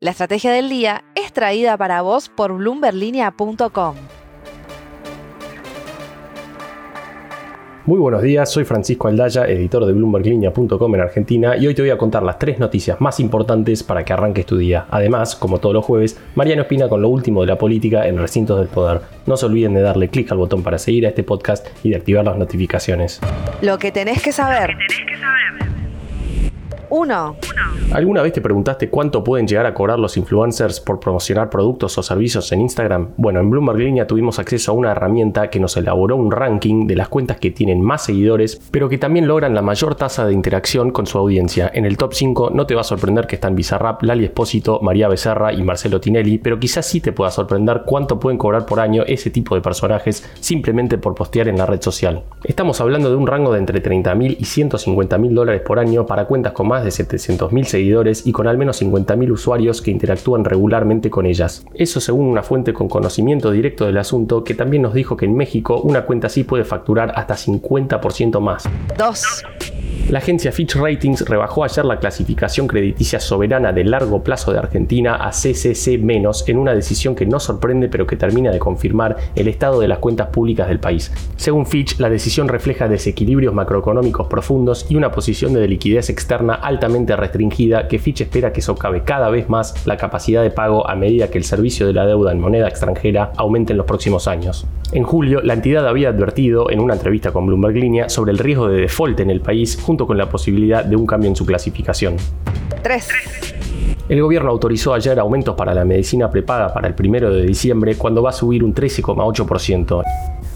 La estrategia del día es traída para vos por bloomberlinia.com. Muy buenos días, soy Francisco Aldaya, editor de bloomberglinea.com en Argentina y hoy te voy a contar las tres noticias más importantes para que arranques tu día. Además, como todos los jueves, Mariano Espina con lo último de la política en Recintos del Poder. No se olviden de darle clic al botón para seguir a este podcast y de activar las notificaciones. Lo que tenés que saber. 1. ¿Alguna vez te preguntaste cuánto pueden llegar a cobrar los influencers por promocionar productos o servicios en Instagram? Bueno, en Bloomberg Línea tuvimos acceso a una herramienta que nos elaboró un ranking de las cuentas que tienen más seguidores, pero que también logran la mayor tasa de interacción con su audiencia. En el top 5 no te va a sorprender que están Bizarrap, Lali Espósito, María Becerra y Marcelo Tinelli, pero quizás sí te pueda sorprender cuánto pueden cobrar por año ese tipo de personajes simplemente por postear en la red social. Estamos hablando de un rango de entre 30.000 y 150.000 dólares por año para cuentas con más de 700.000 seguidores y con al menos 50.000 usuarios que interactúan regularmente con ellas. Eso según una fuente con conocimiento directo del asunto que también nos dijo que en México una cuenta así puede facturar hasta 50% más. 2. La agencia Fitch Ratings rebajó ayer la clasificación crediticia soberana de largo plazo de Argentina a CCC- en una decisión que no sorprende pero que termina de confirmar el estado de las cuentas públicas del país. Según Fitch, la decisión refleja desequilibrios macroeconómicos profundos y una posición de liquidez externa altamente restringida que Fitch espera que socave cada vez más la capacidad de pago a medida que el servicio de la deuda en moneda extranjera aumente en los próximos años. En julio, la entidad había advertido en una entrevista con Bloomberg Línea sobre el riesgo de default en el país junto con la posibilidad de un cambio en su clasificación. 3. El gobierno autorizó ayer aumentos para la medicina prepaga para el 1 de diciembre cuando va a subir un 13,8%.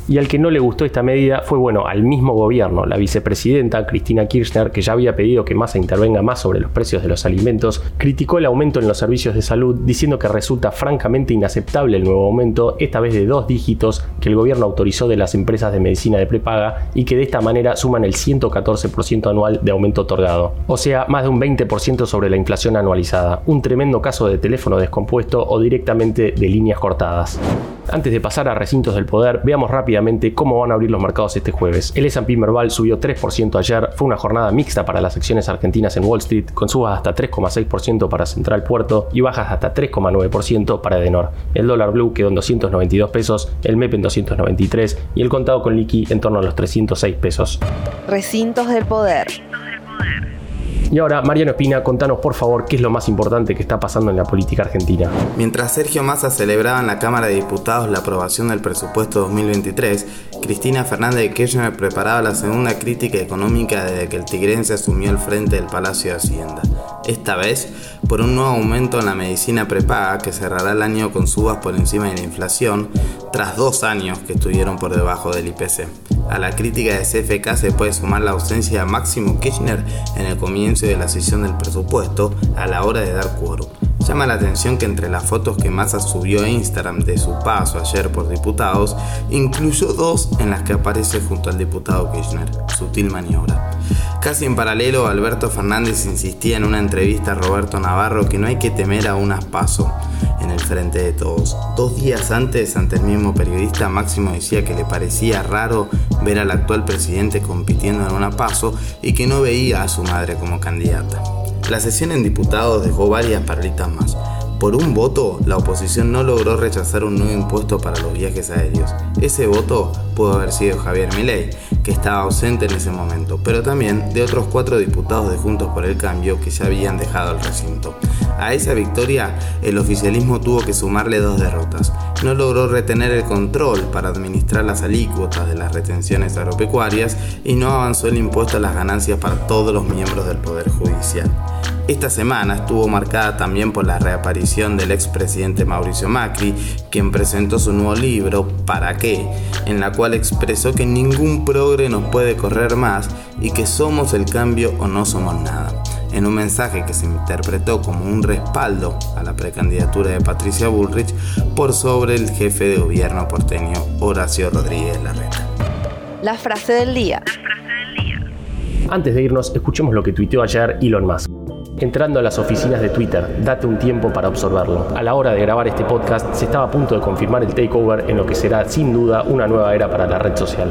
Y al que no le gustó esta medida fue, bueno, al mismo gobierno. La vicepresidenta Cristina Kirchner, que ya había pedido que Massa intervenga más sobre los precios de los alimentos, criticó el aumento en los servicios de salud, diciendo que resulta francamente inaceptable el nuevo aumento, esta vez de dos dígitos, que el gobierno autorizó de las empresas de medicina de prepaga y que de esta manera suman el 114% anual de aumento otorgado. O sea, más de un 20% sobre la inflación anualizada. Un tremendo caso de teléfono descompuesto o directamente de líneas cortadas. Antes de pasar a recintos del poder, veamos rápidamente cómo van a abrir los mercados este jueves. El S&P Merval subió 3% ayer, fue una jornada mixta para las acciones argentinas en Wall Street, con subas hasta 3,6% para Central Puerto y bajas hasta 3,9% para Edenor. El dólar blue quedó en 292 pesos, el MEP en 293 y el contado con liqui en torno a los 306 pesos. Recintos del poder. Y ahora, Mariano Espina, contanos por favor qué es lo más importante que está pasando en la política argentina. Mientras Sergio Massa celebraba en la Cámara de Diputados la aprobación del presupuesto 2023, Cristina Fernández de Kirchner preparaba la segunda crítica económica desde que el tigrense asumió el frente del Palacio de Hacienda. Esta vez, por un nuevo aumento en la medicina prepaga que cerrará el año con subas por encima de la inflación, tras dos años que estuvieron por debajo del IPC. A la crítica de CFK se puede sumar la ausencia de Máximo Kirchner en el comienzo de la sesión del presupuesto a la hora de dar quórum. Llama la atención que entre las fotos que Massa subió a Instagram de su paso ayer por diputados, incluyó dos en las que aparece junto al diputado Kirchner. Sutil maniobra. Casi en paralelo, Alberto Fernández insistía en una entrevista a Roberto Navarro que no hay que temer a unas paso el frente de todos. Dos días antes, ante el mismo periodista, Máximo decía que le parecía raro ver al actual presidente compitiendo en una paso y que no veía a su madre como candidata. La sesión en diputados dejó varias parlitas más. Por un voto, la oposición no logró rechazar un nuevo impuesto para los viajes aéreos. Ese voto pudo haber sido Javier Milei, que estaba ausente en ese momento, pero también de otros cuatro diputados de Juntos por el Cambio que ya habían dejado el recinto. A esa victoria, el oficialismo tuvo que sumarle dos derrotas. No logró retener el control para administrar las alícuotas de las retenciones agropecuarias y no avanzó el impuesto a las ganancias para todos los miembros del Poder Judicial. Esta semana estuvo marcada también por la reaparición del expresidente Mauricio Macri, quien presentó su nuevo libro, ¿Para qué?, en la cual expresó que ningún progre puede correr más y que somos el cambio o no somos nada. En un mensaje que se interpretó como un respaldo a la precandidatura de Patricia Bullrich por sobre el jefe de gobierno porteño Horacio Rodríguez Larreta. La frase del día. Antes de irnos, escuchemos lo que tuiteó ayer Elon Musk. Entrando a las oficinas de Twitter, date un tiempo para observarlo. A la hora de grabar este podcast, se estaba a punto de confirmar el takeover en lo que será sin duda una nueva era para la red social.